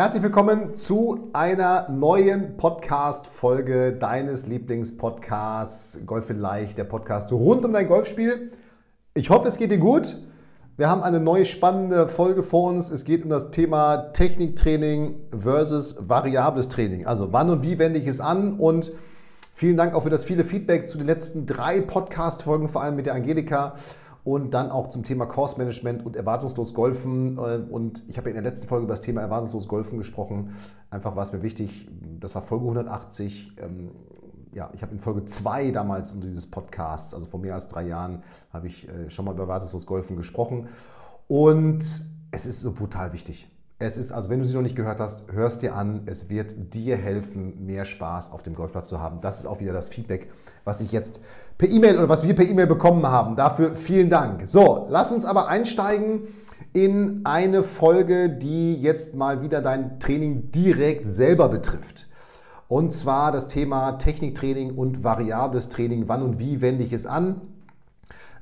Herzlich willkommen zu einer neuen Podcast-Folge deines Lieblingspodcasts Golf in Leicht, der Podcast rund um dein Golfspiel. Ich hoffe, es geht dir gut. Wir haben eine neue spannende Folge vor uns. Es geht um das Thema Techniktraining versus variables Training. Also wann und wie wende ich es an? Und vielen Dank auch für das viele Feedback zu den letzten drei Podcast-Folgen, vor allem mit der Angelika und dann auch zum Thema Course Management und erwartungslos Golfen. Äh, und ich habe in der letzten Folge über das Thema erwartungslos Golfen gesprochen. Einfach war es mir wichtig, das war Folge 180. Ähm, ja, ich habe in Folge 2 damals dieses Podcasts, also vor mehr als drei Jahren, habe ich äh, schon mal über erwartungslos Golfen gesprochen. Und es ist so brutal wichtig. Es ist, also wenn du sie noch nicht gehört hast, hörst dir an. Es wird dir helfen, mehr Spaß auf dem Golfplatz zu haben. Das ist auch wieder das Feedback, was ich jetzt per E-Mail oder was wir per E-Mail bekommen haben. Dafür vielen Dank. So, lass uns aber einsteigen in eine Folge, die jetzt mal wieder dein Training direkt selber betrifft. Und zwar das Thema Techniktraining und variables Training. Wann und wie wende ich es an?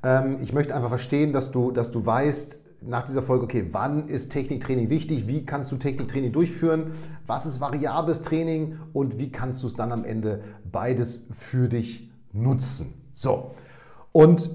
Ähm, ich möchte einfach verstehen, dass du, dass du weißt, nach dieser Folge, okay, wann ist Techniktraining wichtig? Wie kannst du Techniktraining durchführen? Was ist variables Training? Und wie kannst du es dann am Ende beides für dich nutzen? So. Und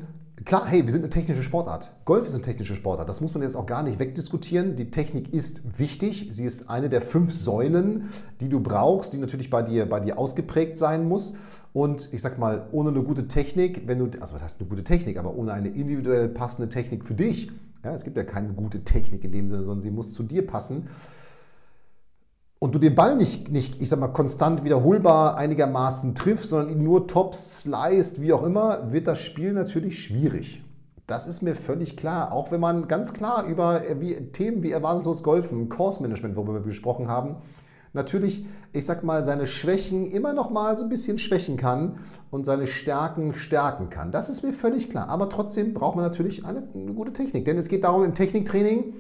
klar, hey, wir sind eine technische Sportart. Golf ist eine technische Sportart. Das muss man jetzt auch gar nicht wegdiskutieren. Die Technik ist wichtig. Sie ist eine der fünf Säulen, die du brauchst, die natürlich bei dir, bei dir ausgeprägt sein muss. Und ich sag mal, ohne eine gute Technik, wenn du, also was heißt eine gute Technik, aber ohne eine individuell passende Technik für dich, ja, es gibt ja keine gute Technik in dem Sinne, sondern sie muss zu dir passen. Und du den Ball nicht, nicht, ich sag mal, konstant wiederholbar einigermaßen triffst, sondern ihn nur tops, sliced, wie auch immer, wird das Spiel natürlich schwierig. Das ist mir völlig klar. Auch wenn man ganz klar über wie, Themen wie erwartungslos Golfen, Course Management, worüber wir gesprochen haben, natürlich, ich sag mal, seine Schwächen immer noch mal so ein bisschen schwächen kann und seine Stärken stärken kann. Das ist mir völlig klar. Aber trotzdem braucht man natürlich eine, eine gute Technik. Denn es geht darum, im Techniktraining,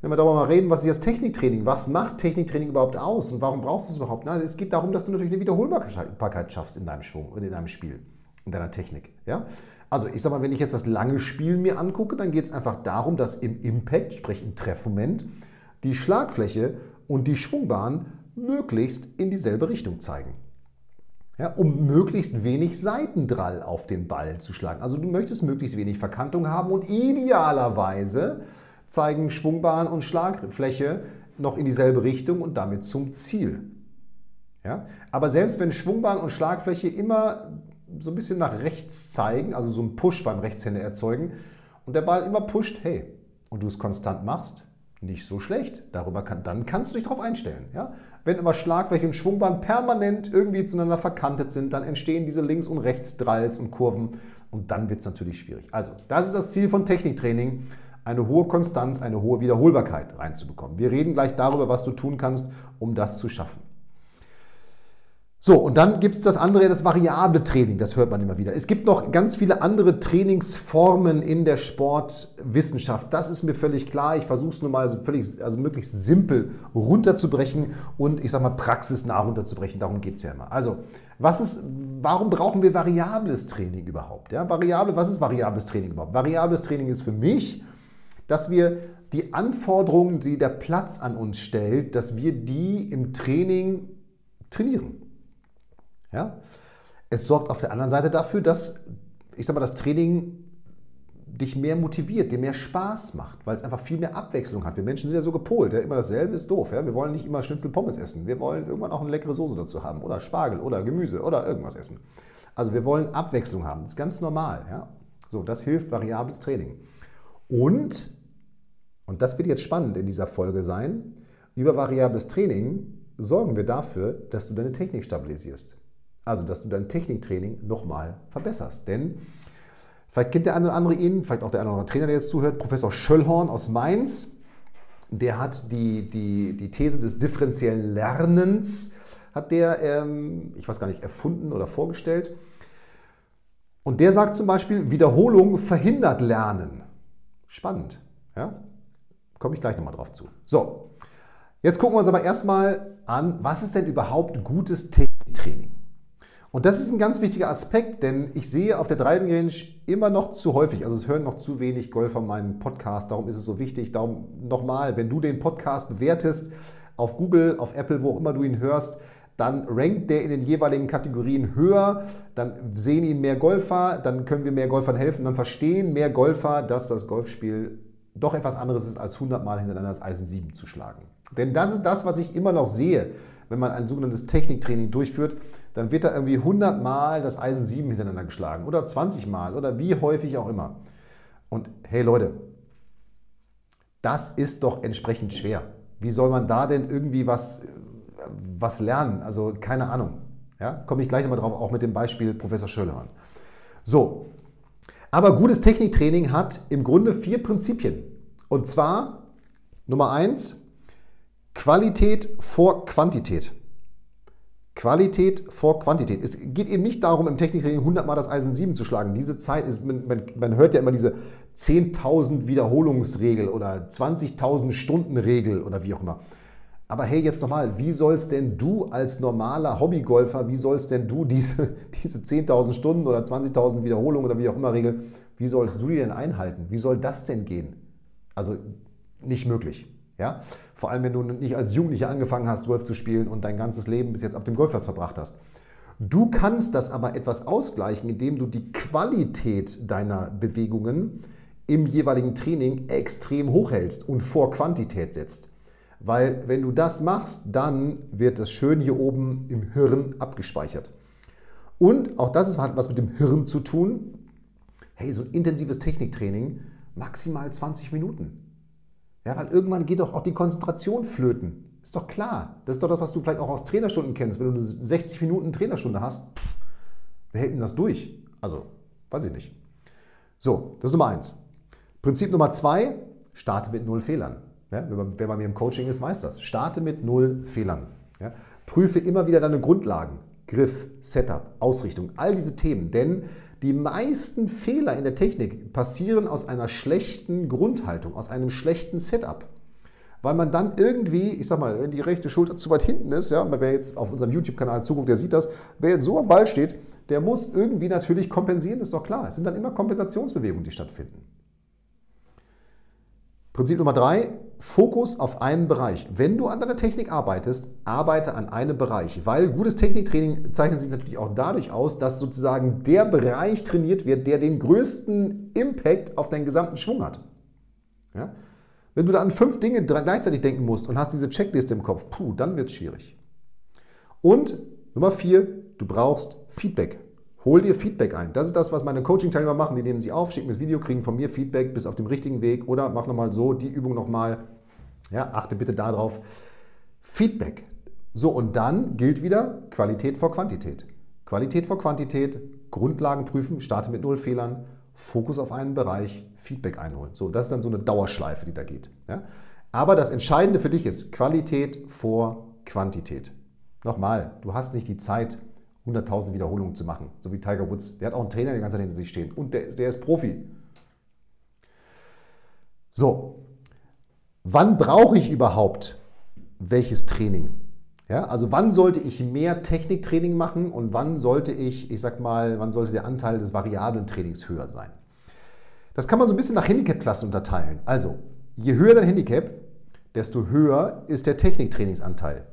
wenn wir darüber mal reden, was ist das Techniktraining? Was macht Techniktraining überhaupt aus und warum brauchst du es überhaupt? Na, es geht darum, dass du natürlich eine Wiederholbarkeit schaffst in deinem Schwung und in deinem Spiel, in deiner Technik. Ja? Also ich sag mal, wenn ich jetzt das lange Spiel mir angucke, dann geht es einfach darum, dass im Impact, sprich im Treffmoment, die Schlagfläche und die Schwungbahn möglichst in dieselbe Richtung zeigen ja, um möglichst wenig Seitendrall auf den Ball zu schlagen. Also du möchtest möglichst wenig Verkantung haben und idealerweise zeigen Schwungbahn und Schlagfläche noch in dieselbe Richtung und damit zum Ziel. Ja? Aber selbst wenn Schwungbahn und Schlagfläche immer so ein bisschen nach rechts zeigen, also so einen Push beim Rechtshänder erzeugen und der Ball immer pusht, hey, und du es konstant machst, nicht so schlecht. Darüber kann, dann kannst du dich darauf einstellen. Ja? Wenn aber Schlagfläche und Schwungbahn permanent irgendwie zueinander verkantet sind, dann entstehen diese Links- und Rechts-Dralls und Kurven und dann wird es natürlich schwierig. Also, das ist das Ziel von Techniktraining, eine hohe Konstanz, eine hohe Wiederholbarkeit reinzubekommen. Wir reden gleich darüber, was du tun kannst, um das zu schaffen. So, und dann gibt es das andere, das variable Training, das hört man immer wieder. Es gibt noch ganz viele andere Trainingsformen in der Sportwissenschaft. Das ist mir völlig klar. Ich versuche es nur mal völlig, also möglichst simpel runterzubrechen und ich sage mal praxisnah runterzubrechen. Darum geht es ja immer. Also, was ist, warum brauchen wir variables Training überhaupt? Ja, variable, was ist variables Training überhaupt? Variables Training ist für mich, dass wir die Anforderungen, die der Platz an uns stellt, dass wir die im Training trainieren. Ja? Es sorgt auf der anderen Seite dafür, dass, ich sag mal, das Training dich mehr motiviert, dir mehr Spaß macht, weil es einfach viel mehr Abwechslung hat. Wir Menschen sind ja so gepolt, ja? immer dasselbe ist doof. Ja? Wir wollen nicht immer Schnitzel Pommes essen. Wir wollen irgendwann auch eine leckere Soße dazu haben oder Spargel oder Gemüse oder irgendwas essen. Also wir wollen Abwechslung haben. Das ist ganz normal. Ja? So, das hilft variables Training. Und, und das wird jetzt spannend in dieser Folge sein, über variables Training sorgen wir dafür, dass du deine Technik stabilisierst. Also, dass du dein Techniktraining nochmal verbesserst. Denn Vielleicht kennt der eine oder andere ihn, vielleicht auch der eine oder andere Trainer, der jetzt zuhört, Professor Schöllhorn aus Mainz. Der hat die, die, die These des differenziellen Lernens, hat der, ähm, ich weiß gar nicht, erfunden oder vorgestellt. Und der sagt zum Beispiel, Wiederholung verhindert Lernen. Spannend. Ja? Komme ich gleich nochmal drauf zu. So, jetzt gucken wir uns aber erstmal an, was ist denn überhaupt gutes Techniktraining? Und das ist ein ganz wichtiger Aspekt, denn ich sehe auf der Driving Range immer noch zu häufig, also es hören noch zu wenig Golfer meinen Podcast, darum ist es so wichtig. Darum nochmal, wenn du den Podcast bewertest, auf Google, auf Apple, wo auch immer du ihn hörst, dann rankt der in den jeweiligen Kategorien höher, dann sehen ihn mehr Golfer, dann können wir mehr Golfern helfen, dann verstehen mehr Golfer, dass das Golfspiel doch etwas anderes ist, als 100 Mal hintereinander das Eisen 7 zu schlagen. Denn das ist das, was ich immer noch sehe, wenn man ein sogenanntes Techniktraining durchführt dann wird da irgendwie 100 Mal das Eisen 7 hintereinander geschlagen oder 20 Mal oder wie häufig auch immer. Und hey Leute, das ist doch entsprechend schwer. Wie soll man da denn irgendwie was, was lernen? Also keine Ahnung. Ja, komme ich gleich nochmal drauf, auch mit dem Beispiel Professor Schöllhorn. So, aber gutes Techniktraining hat im Grunde vier Prinzipien. Und zwar Nummer eins, Qualität vor Quantität. Qualität vor Quantität. Es geht eben nicht darum, im Techniktraining 100 Mal das Eisen 7 zu schlagen. Diese Zeit ist, man, man, man hört ja immer diese 10.000 Wiederholungsregel oder 20.000 Stunden Regel oder wie auch immer. Aber hey, jetzt nochmal, wie sollst denn du als normaler Hobbygolfer, wie sollst denn du diese, diese 10.000 Stunden oder 20.000 Wiederholungen oder wie auch immer Regel, wie sollst du die denn einhalten? Wie soll das denn gehen? Also nicht möglich. Ja? Vor allem, wenn du nicht als Jugendlicher angefangen hast, Golf zu spielen und dein ganzes Leben bis jetzt auf dem Golfplatz verbracht hast. Du kannst das aber etwas ausgleichen, indem du die Qualität deiner Bewegungen im jeweiligen Training extrem hochhältst und vor Quantität setzt. Weil wenn du das machst, dann wird das schön hier oben im Hirn abgespeichert. Und auch das hat was mit dem Hirn zu tun. Hey, so ein intensives Techniktraining, maximal 20 Minuten. Ja, weil irgendwann geht doch auch die Konzentration flöten. Ist doch klar. Das ist doch das, was du vielleicht auch aus Trainerstunden kennst. Wenn du eine 60 Minuten Trainerstunde hast, pff, wer hält denn das durch? Also, weiß ich nicht. So, das ist Nummer eins. Prinzip Nummer zwei, starte mit null Fehlern. Ja, wenn, man, wer bei mir im Coaching ist, weiß das. Starte mit null Fehlern. Ja, prüfe immer wieder deine Grundlagen. Griff, Setup, Ausrichtung, all diese Themen. Denn die meisten Fehler in der Technik passieren aus einer schlechten Grundhaltung, aus einem schlechten Setup. Weil man dann irgendwie, ich sag mal, wenn die rechte Schulter zu weit hinten ist, ja, wer jetzt auf unserem YouTube-Kanal zuguckt, der sieht das, wer jetzt so am Ball steht, der muss irgendwie natürlich kompensieren, ist doch klar. Es sind dann immer Kompensationsbewegungen, die stattfinden. Prinzip Nummer drei, Fokus auf einen Bereich. Wenn du an deiner Technik arbeitest, arbeite an einem Bereich, weil gutes Techniktraining zeichnet sich natürlich auch dadurch aus, dass sozusagen der Bereich trainiert wird, der den größten Impact auf deinen gesamten Schwung hat. Ja? Wenn du da an fünf Dinge gleichzeitig denken musst und hast diese Checkliste im Kopf, puh, dann wird es schwierig. Und Nummer vier, du brauchst Feedback. Hol dir Feedback ein. Das ist das, was meine Coaching-Teilnehmer machen. Die nehmen sie auf, schicken mir das Video, kriegen von mir Feedback, bis auf dem richtigen Weg oder mach nochmal so, die Übung nochmal. Ja, achte bitte darauf. Feedback. So, und dann gilt wieder Qualität vor Quantität. Qualität vor Quantität, Grundlagen prüfen, starte mit null Fehlern, Fokus auf einen Bereich, Feedback einholen. So, das ist dann so eine Dauerschleife, die da geht. Ja? Aber das Entscheidende für dich ist Qualität vor Quantität. Nochmal, du hast nicht die Zeit, 100.000 Wiederholungen zu machen, so wie Tiger Woods. Der hat auch einen Trainer, der die ganze Zeit hinter sich stehen und der, der ist Profi. So, wann brauche ich überhaupt welches Training? Ja, also wann sollte ich mehr Techniktraining machen und wann sollte ich, ich sag mal, wann sollte der Anteil des variablen Trainings höher sein? Das kann man so ein bisschen nach Handicap-Klassen unterteilen. Also, je höher dein Handicap, desto höher ist der Techniktrainingsanteil.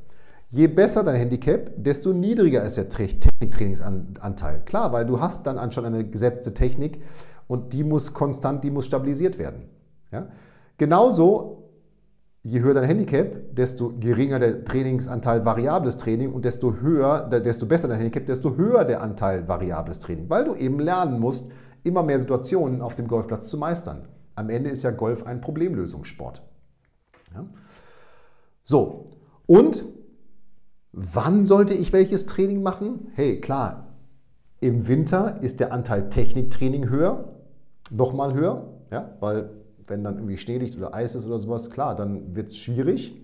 Je besser dein Handicap, desto niedriger ist der Techniktrainingsanteil. Klar, weil du hast dann schon eine gesetzte Technik und die muss konstant, die muss stabilisiert werden. Ja? Genauso, je höher dein Handicap, desto geringer der Trainingsanteil variables Training und desto höher, desto besser dein Handicap, desto höher der Anteil variables Training, weil du eben lernen musst, immer mehr Situationen auf dem Golfplatz zu meistern. Am Ende ist ja Golf ein Problemlösungssport. Ja? So, und Wann sollte ich welches Training machen? Hey, klar, im Winter ist der Anteil Techniktraining höher. nochmal höher, ja, weil wenn dann irgendwie Schnee liegt oder Eis ist oder sowas, klar, dann wird es schwierig.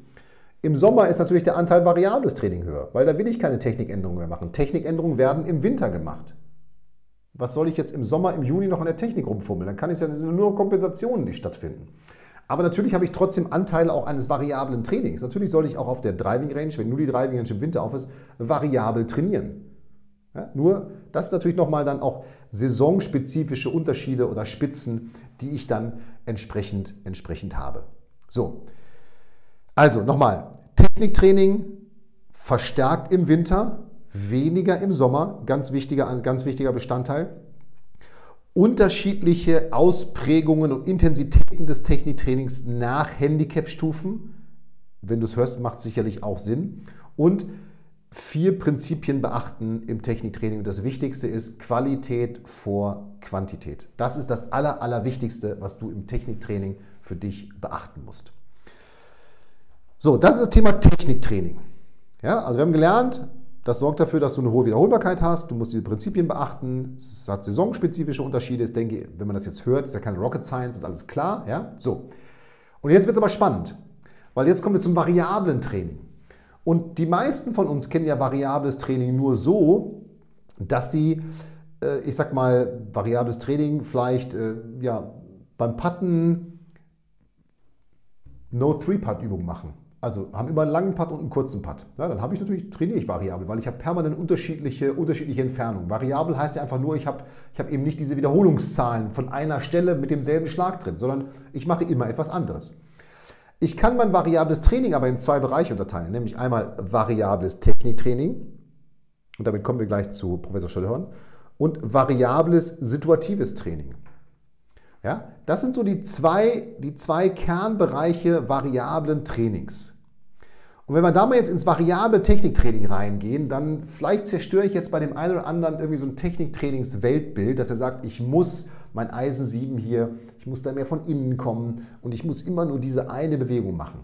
Im Sommer ist natürlich der Anteil variables Training höher, weil da will ich keine Technikänderungen mehr machen. Technikänderungen werden im Winter gemacht. Was soll ich jetzt im Sommer, im Juni noch an der Technik rumfummeln? Dann kann ich ja, das sind nur Kompensationen, die stattfinden. Aber natürlich habe ich trotzdem Anteile auch eines variablen Trainings. Natürlich soll ich auch auf der Driving Range, wenn nur die Driving Range im Winter auf ist, variabel trainieren. Ja, nur das ist natürlich nochmal dann auch saisonspezifische Unterschiede oder Spitzen, die ich dann entsprechend, entsprechend habe. So, also nochmal, Techniktraining verstärkt im Winter, weniger im Sommer, ganz wichtiger, ganz wichtiger Bestandteil. Unterschiedliche Ausprägungen und Intensitäten des Techniktrainings nach Handicap-Stufen. Wenn du es hörst, macht es sicherlich auch Sinn. Und vier Prinzipien beachten im Techniktraining. Das Wichtigste ist Qualität vor Quantität. Das ist das Aller, Allerwichtigste, was du im Techniktraining für dich beachten musst. So, das ist das Thema Techniktraining. Ja, also wir haben gelernt, das sorgt dafür, dass du eine hohe Wiederholbarkeit hast. Du musst diese Prinzipien beachten. Es hat saisonspezifische Unterschiede. Ich denke, wenn man das jetzt hört, ist ja keine Rocket Science, ist alles klar. Ja? So. Und jetzt wird es aber spannend, weil jetzt kommen wir zum variablen Training. Und die meisten von uns kennen ja variables Training nur so, dass sie, äh, ich sag mal, variables Training vielleicht äh, ja, beim Putten No-Three-Putt-Übungen machen. Also haben immer einen langen Putt und einen kurzen Putt. Ja, dann habe ich natürlich, trainiere ich variabel, weil ich habe permanent unterschiedliche, unterschiedliche Entfernungen. Variabel heißt ja einfach nur, ich habe, ich habe eben nicht diese Wiederholungszahlen von einer Stelle mit demselben Schlag drin, sondern ich mache immer etwas anderes. Ich kann mein variables Training aber in zwei Bereiche unterteilen, nämlich einmal variables Techniktraining, und damit kommen wir gleich zu Professor Schöllhorn, und variables situatives Training. Ja, das sind so die zwei, die zwei Kernbereiche variablen Trainings. Und wenn wir da mal jetzt ins variable Techniktraining reingehen, dann vielleicht zerstöre ich jetzt bei dem einen oder anderen irgendwie so ein Techniktrainings-Weltbild, dass er sagt, ich muss mein Eisen 7 hier, ich muss da mehr von innen kommen und ich muss immer nur diese eine Bewegung machen.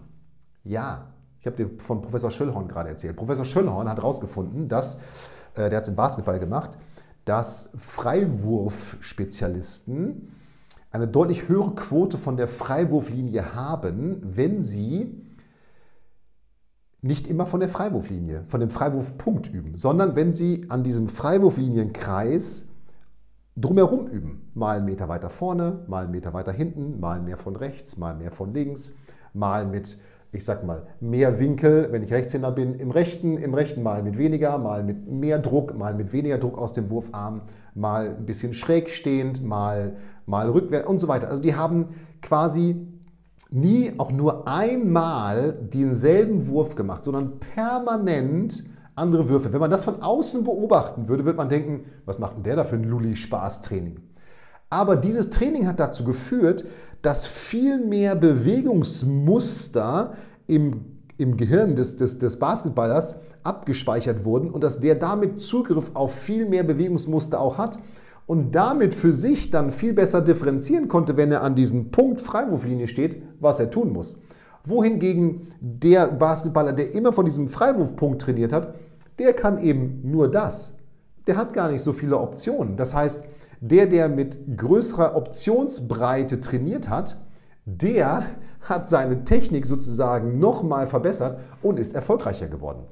Ja, ich habe dir von Professor Schöllhorn gerade erzählt. Professor Schöllhorn hat herausgefunden, dass, äh, der hat es im Basketball gemacht, dass Freiwurfspezialisten eine deutlich höhere Quote von der Freiwurflinie haben, wenn sie nicht immer von der Freiwurflinie, von dem Freiwurfpunkt üben, sondern wenn sie an diesem Freiwurflinienkreis drumherum üben. Mal einen Meter weiter vorne, mal einen Meter weiter hinten, mal mehr von rechts, mal mehr von links, mal mit, ich sag mal, mehr Winkel, wenn ich Rechtshänder bin, im rechten, im rechten mal mit weniger, mal mit mehr Druck, mal mit weniger Druck aus dem Wurfarm, mal ein bisschen schräg stehend, mal, mal rückwärts und so weiter. Also die haben quasi nie auch nur einmal denselben Wurf gemacht, sondern permanent andere Würfe. Wenn man das von außen beobachten würde, würde man denken, was macht denn der da für ein Lulli-Spaß-Training? Aber dieses Training hat dazu geführt, dass viel mehr Bewegungsmuster im, im Gehirn des, des, des Basketballers abgespeichert wurden und dass der damit Zugriff auf viel mehr Bewegungsmuster auch hat und damit für sich dann viel besser differenzieren konnte, wenn er an diesem Punkt Freiwurflinie steht, was er tun muss. Wohingegen der Basketballer, der immer von diesem Freiwurfpunkt trainiert hat, der kann eben nur das. Der hat gar nicht so viele Optionen. Das heißt, der, der mit größerer Optionsbreite trainiert hat, der hat seine Technik sozusagen nochmal verbessert und ist erfolgreicher geworden.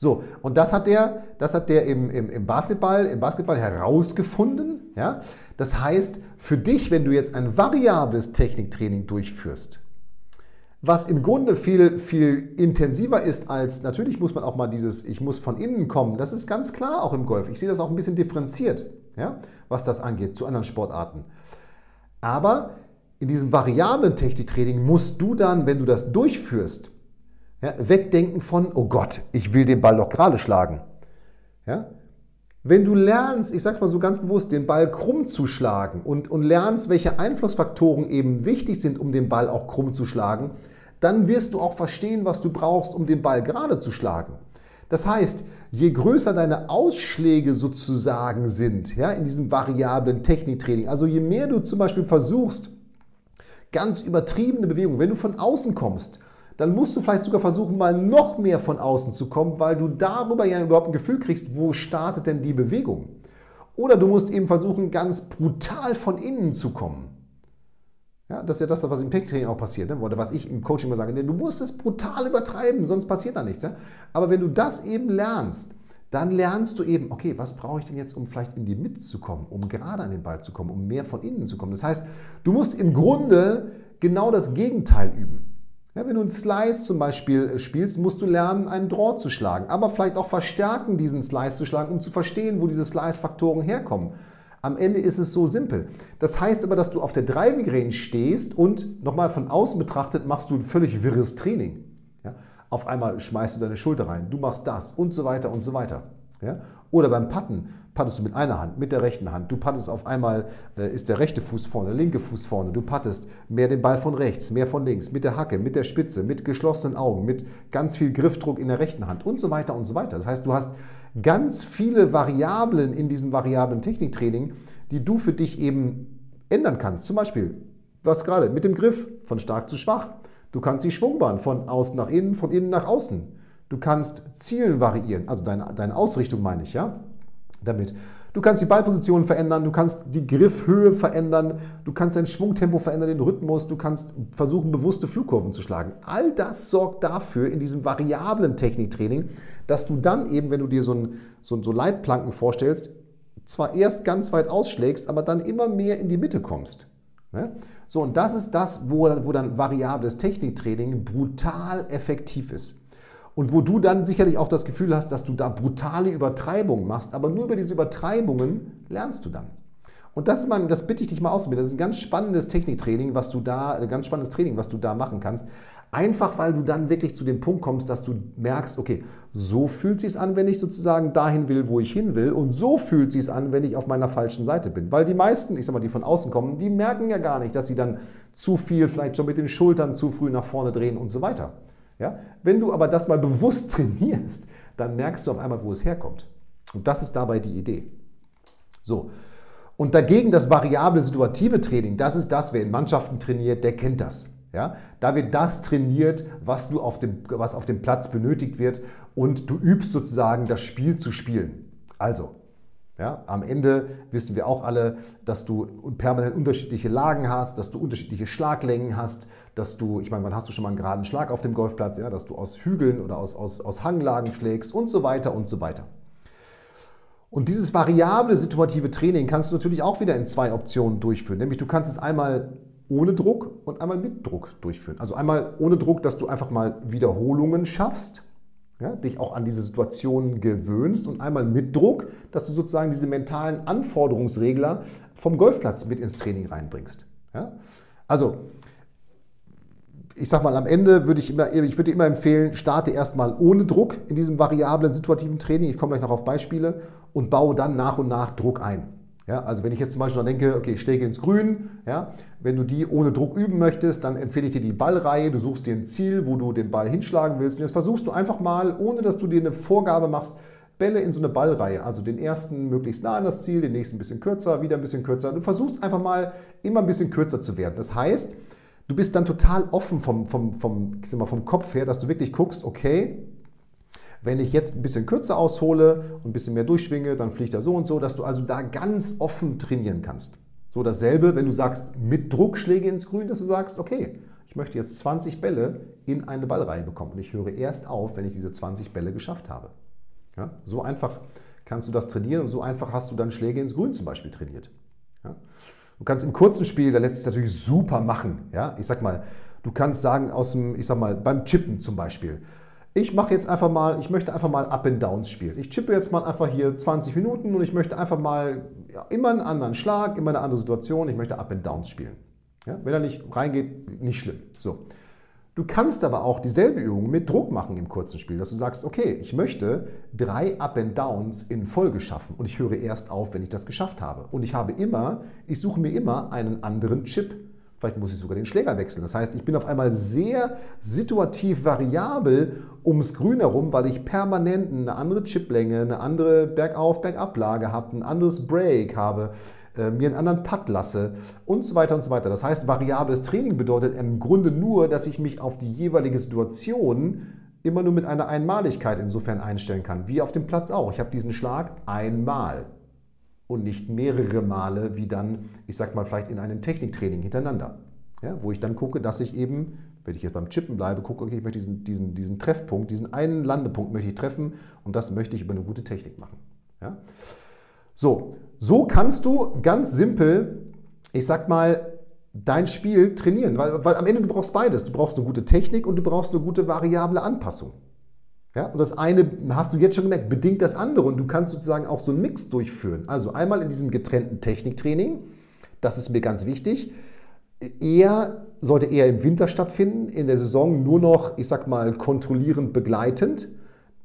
So, und das hat der, das hat der im, im, im, Basketball, im Basketball herausgefunden. Ja? Das heißt, für dich, wenn du jetzt ein variables Techniktraining durchführst, was im Grunde viel, viel intensiver ist als, natürlich muss man auch mal dieses, ich muss von innen kommen, das ist ganz klar auch im Golf. Ich sehe das auch ein bisschen differenziert, ja, was das angeht zu anderen Sportarten. Aber in diesem variablen Techniktraining musst du dann, wenn du das durchführst, ja, wegdenken von, oh Gott, ich will den Ball doch gerade schlagen. Ja? Wenn du lernst, ich sag's mal so ganz bewusst, den Ball krumm zu schlagen und, und lernst, welche Einflussfaktoren eben wichtig sind, um den Ball auch krumm zu schlagen, dann wirst du auch verstehen, was du brauchst, um den Ball gerade zu schlagen. Das heißt, je größer deine Ausschläge sozusagen sind, ja, in diesem variablen Techniktraining, also je mehr du zum Beispiel versuchst, ganz übertriebene Bewegungen, wenn du von außen kommst dann musst du vielleicht sogar versuchen, mal noch mehr von außen zu kommen, weil du darüber ja überhaupt ein Gefühl kriegst, wo startet denn die Bewegung. Oder du musst eben versuchen, ganz brutal von innen zu kommen. Ja, das ist ja das, was im Techniktraining auch passiert, ne? oder was ich im Coaching immer sage. Du musst es brutal übertreiben, sonst passiert da nichts. Aber wenn du das eben lernst, dann lernst du eben, okay, was brauche ich denn jetzt, um vielleicht in die Mitte zu kommen, um gerade an den Ball zu kommen, um mehr von innen zu kommen. Das heißt, du musst im Grunde genau das Gegenteil üben. Ja, wenn du einen Slice zum Beispiel äh, spielst, musst du lernen, einen Draw zu schlagen, aber vielleicht auch verstärken, diesen Slice zu schlagen, um zu verstehen, wo diese Slice-Faktoren herkommen. Am Ende ist es so simpel. Das heißt aber, dass du auf der Driving Range stehst und nochmal von außen betrachtet machst du ein völlig wirres Training. Ja? Auf einmal schmeißt du deine Schulter rein, du machst das und so weiter und so weiter. Ja? Oder beim Patten pattest du mit einer Hand, mit der rechten Hand. Du pattest auf einmal, äh, ist der rechte Fuß vorne, der linke Fuß vorne. Du pattest mehr den Ball von rechts, mehr von links, mit der Hacke, mit der Spitze, mit geschlossenen Augen, mit ganz viel Griffdruck in der rechten Hand und so weiter und so weiter. Das heißt, du hast ganz viele Variablen in diesem variablen Techniktraining, die du für dich eben ändern kannst. Zum Beispiel, was gerade mit dem Griff von stark zu schwach. Du kannst die Schwungbahn von außen nach innen, von innen nach außen. Du kannst Zielen variieren, also deine, deine Ausrichtung meine ich, ja, damit. Du kannst die Ballposition verändern, du kannst die Griffhöhe verändern, du kannst dein Schwungtempo verändern, den Rhythmus, du kannst versuchen, bewusste Flugkurven zu schlagen. All das sorgt dafür in diesem variablen Techniktraining, dass du dann eben, wenn du dir so, ein, so, so Leitplanken vorstellst, zwar erst ganz weit ausschlägst, aber dann immer mehr in die Mitte kommst. Ne? So, und das ist das, wo, wo dann variables Techniktraining brutal effektiv ist. Und wo du dann sicherlich auch das Gefühl hast, dass du da brutale Übertreibungen machst, aber nur über diese Übertreibungen lernst du dann. Und das ist mal, das bitte ich dich mal auszuprobieren. Das ist ein ganz spannendes Techniktraining, was du da, ein ganz spannendes Training, was du da machen kannst. Einfach weil du dann wirklich zu dem Punkt kommst, dass du merkst, okay, so fühlt es sich an, wenn ich sozusagen dahin will, wo ich hin will, und so fühlt es sich an, wenn ich auf meiner falschen Seite bin. Weil die meisten, ich sag mal, die von außen kommen, die merken ja gar nicht, dass sie dann zu viel, vielleicht schon mit den Schultern zu früh nach vorne drehen und so weiter. Ja? Wenn du aber das mal bewusst trainierst, dann merkst du auf einmal, wo es herkommt. Und das ist dabei die Idee. So. Und dagegen das variable situative Training, das ist das, wer in Mannschaften trainiert, der kennt das. Ja? Da wird das trainiert, was, du auf dem, was auf dem Platz benötigt wird und du übst sozusagen das Spiel zu spielen. Also, ja, am Ende wissen wir auch alle, dass du permanent unterschiedliche Lagen hast, dass du unterschiedliche Schlaglängen hast, dass du, ich meine, wann hast du schon mal einen geraden Schlag auf dem Golfplatz, ja, dass du aus Hügeln oder aus, aus, aus Hanglagen schlägst und so weiter und so weiter. Und dieses variable situative Training kannst du natürlich auch wieder in zwei Optionen durchführen. Nämlich du kannst es einmal ohne Druck und einmal mit Druck durchführen. Also einmal ohne Druck, dass du einfach mal Wiederholungen schaffst ja, dich auch an diese Situation gewöhnst und einmal mit Druck, dass du sozusagen diese mentalen Anforderungsregler vom Golfplatz mit ins Training reinbringst. Ja? Also, ich sag mal, am Ende würde ich immer, ich würde immer empfehlen, starte erstmal ohne Druck in diesem variablen situativen Training. Ich komme gleich noch auf Beispiele und baue dann nach und nach Druck ein. Ja, also wenn ich jetzt zum Beispiel denke, okay, Schläge ins Grün, ja, wenn du die ohne Druck üben möchtest, dann empfehle ich dir die Ballreihe. Du suchst dir ein Ziel, wo du den Ball hinschlagen willst. Und jetzt versuchst du einfach mal, ohne dass du dir eine Vorgabe machst, Bälle in so eine Ballreihe. Also den ersten möglichst nah an das Ziel, den nächsten ein bisschen kürzer, wieder ein bisschen kürzer. Du versuchst einfach mal immer ein bisschen kürzer zu werden. Das heißt, du bist dann total offen vom, vom, vom, ich sag mal, vom Kopf her, dass du wirklich guckst, okay, wenn ich jetzt ein bisschen kürzer aushole und ein bisschen mehr durchschwinge, dann fliegt er so und so, dass du also da ganz offen trainieren kannst. So dasselbe, wenn du sagst, mit Druckschläge ins Grün, dass du sagst, okay, ich möchte jetzt 20 Bälle in eine Ballreihe bekommen und ich höre erst auf, wenn ich diese 20 Bälle geschafft habe. Ja, so einfach kannst du das trainieren und so einfach hast du dann Schläge ins Grün zum Beispiel trainiert. Ja, du kannst im kurzen Spiel, da lässt sich natürlich super machen. Ja, ich sag mal, du kannst sagen aus dem, ich sag mal, beim Chippen zum Beispiel, ich mache jetzt einfach mal, ich möchte einfach mal Up and Downs spielen. Ich chippe jetzt mal einfach hier 20 Minuten und ich möchte einfach mal ja, immer einen anderen Schlag, immer eine andere Situation. Ich möchte Up and Downs spielen. Ja, wenn er nicht reingeht, nicht schlimm. So. Du kannst aber auch dieselbe Übung mit Druck machen im kurzen Spiel, dass du sagst, okay, ich möchte drei Up and Downs in Folge schaffen und ich höre erst auf, wenn ich das geschafft habe. Und ich habe immer, ich suche mir immer einen anderen Chip Vielleicht muss ich sogar den Schläger wechseln. Das heißt, ich bin auf einmal sehr situativ variabel ums Grün herum, weil ich permanent eine andere Chiplänge, eine andere Bergauf-Bergablage habe, ein anderes Break habe, äh, mir einen anderen Putt lasse und so weiter und so weiter. Das heißt, variables Training bedeutet im Grunde nur, dass ich mich auf die jeweilige Situation immer nur mit einer Einmaligkeit insofern einstellen kann, wie auf dem Platz auch. Ich habe diesen Schlag einmal. Und nicht mehrere Male wie dann, ich sag mal, vielleicht in einem Techniktraining hintereinander. Ja, wo ich dann gucke, dass ich eben, wenn ich jetzt beim Chippen bleibe, gucke, okay, ich möchte diesen, diesen, diesen Treffpunkt, diesen einen Landepunkt möchte ich treffen und das möchte ich über eine gute Technik machen. Ja? So, so kannst du ganz simpel, ich sag mal, dein Spiel trainieren, weil, weil am Ende du brauchst beides. Du brauchst eine gute Technik und du brauchst eine gute variable Anpassung. Ja, und das eine hast du jetzt schon gemerkt, bedingt das andere und du kannst sozusagen auch so einen Mix durchführen. Also einmal in diesem getrennten Techniktraining, das ist mir ganz wichtig. Er sollte eher im Winter stattfinden, in der Saison nur noch, ich sag mal, kontrollierend begleitend.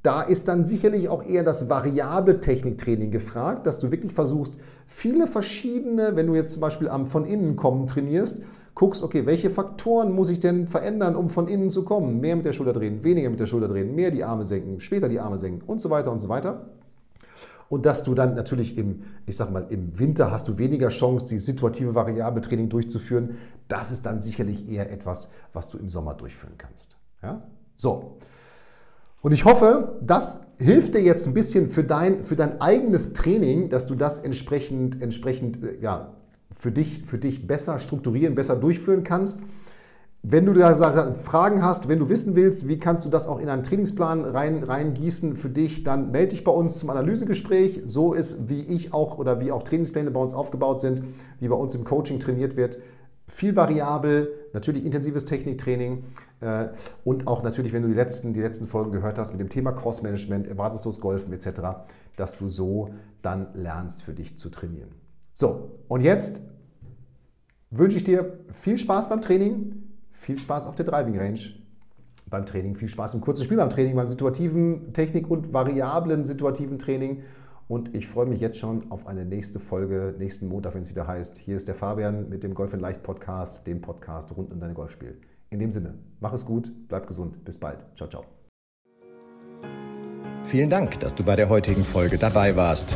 Da ist dann sicherlich auch eher das variable Techniktraining gefragt, dass du wirklich versuchst, viele verschiedene, wenn du jetzt zum Beispiel am von innen kommen trainierst, guckst, okay, welche Faktoren muss ich denn verändern, um von innen zu kommen? Mehr mit der Schulter drehen, weniger mit der Schulter drehen, mehr die Arme senken, später die Arme senken und so weiter und so weiter. Und dass du dann natürlich im, ich sag mal, im Winter hast du weniger Chance, die situative variable Training durchzuführen. Das ist dann sicherlich eher etwas, was du im Sommer durchführen kannst. Ja? So. Und ich hoffe, das hilft dir jetzt ein bisschen für dein, für dein eigenes Training, dass du das entsprechend, entsprechend äh, ja, für, dich, für dich besser strukturieren, besser durchführen kannst. Wenn du da Fragen hast, wenn du wissen willst, wie kannst du das auch in einen Trainingsplan rein, reingießen für dich, dann melde dich bei uns zum Analysegespräch. So ist, wie ich auch oder wie auch Trainingspläne bei uns aufgebaut sind, wie bei uns im Coaching trainiert wird viel variabel, natürlich intensives Techniktraining äh, und auch natürlich, wenn du die letzten, die letzten Folgen gehört hast mit dem Thema Crossmanagement, erwartungslos Golfen etc., dass du so dann lernst, für dich zu trainieren. So, und jetzt wünsche ich dir viel Spaß beim Training, viel Spaß auf der Driving Range beim Training, viel Spaß im kurzen Spiel beim Training, beim situativen Technik- und variablen situativen Training und ich freue mich jetzt schon auf eine nächste Folge, nächsten Montag, wenn es wieder heißt. Hier ist der Fabian mit dem Golf in Leicht Podcast, dem Podcast rund um dein Golfspiel. In dem Sinne, mach es gut, bleib gesund. Bis bald. Ciao, ciao. Vielen Dank, dass du bei der heutigen Folge dabei warst.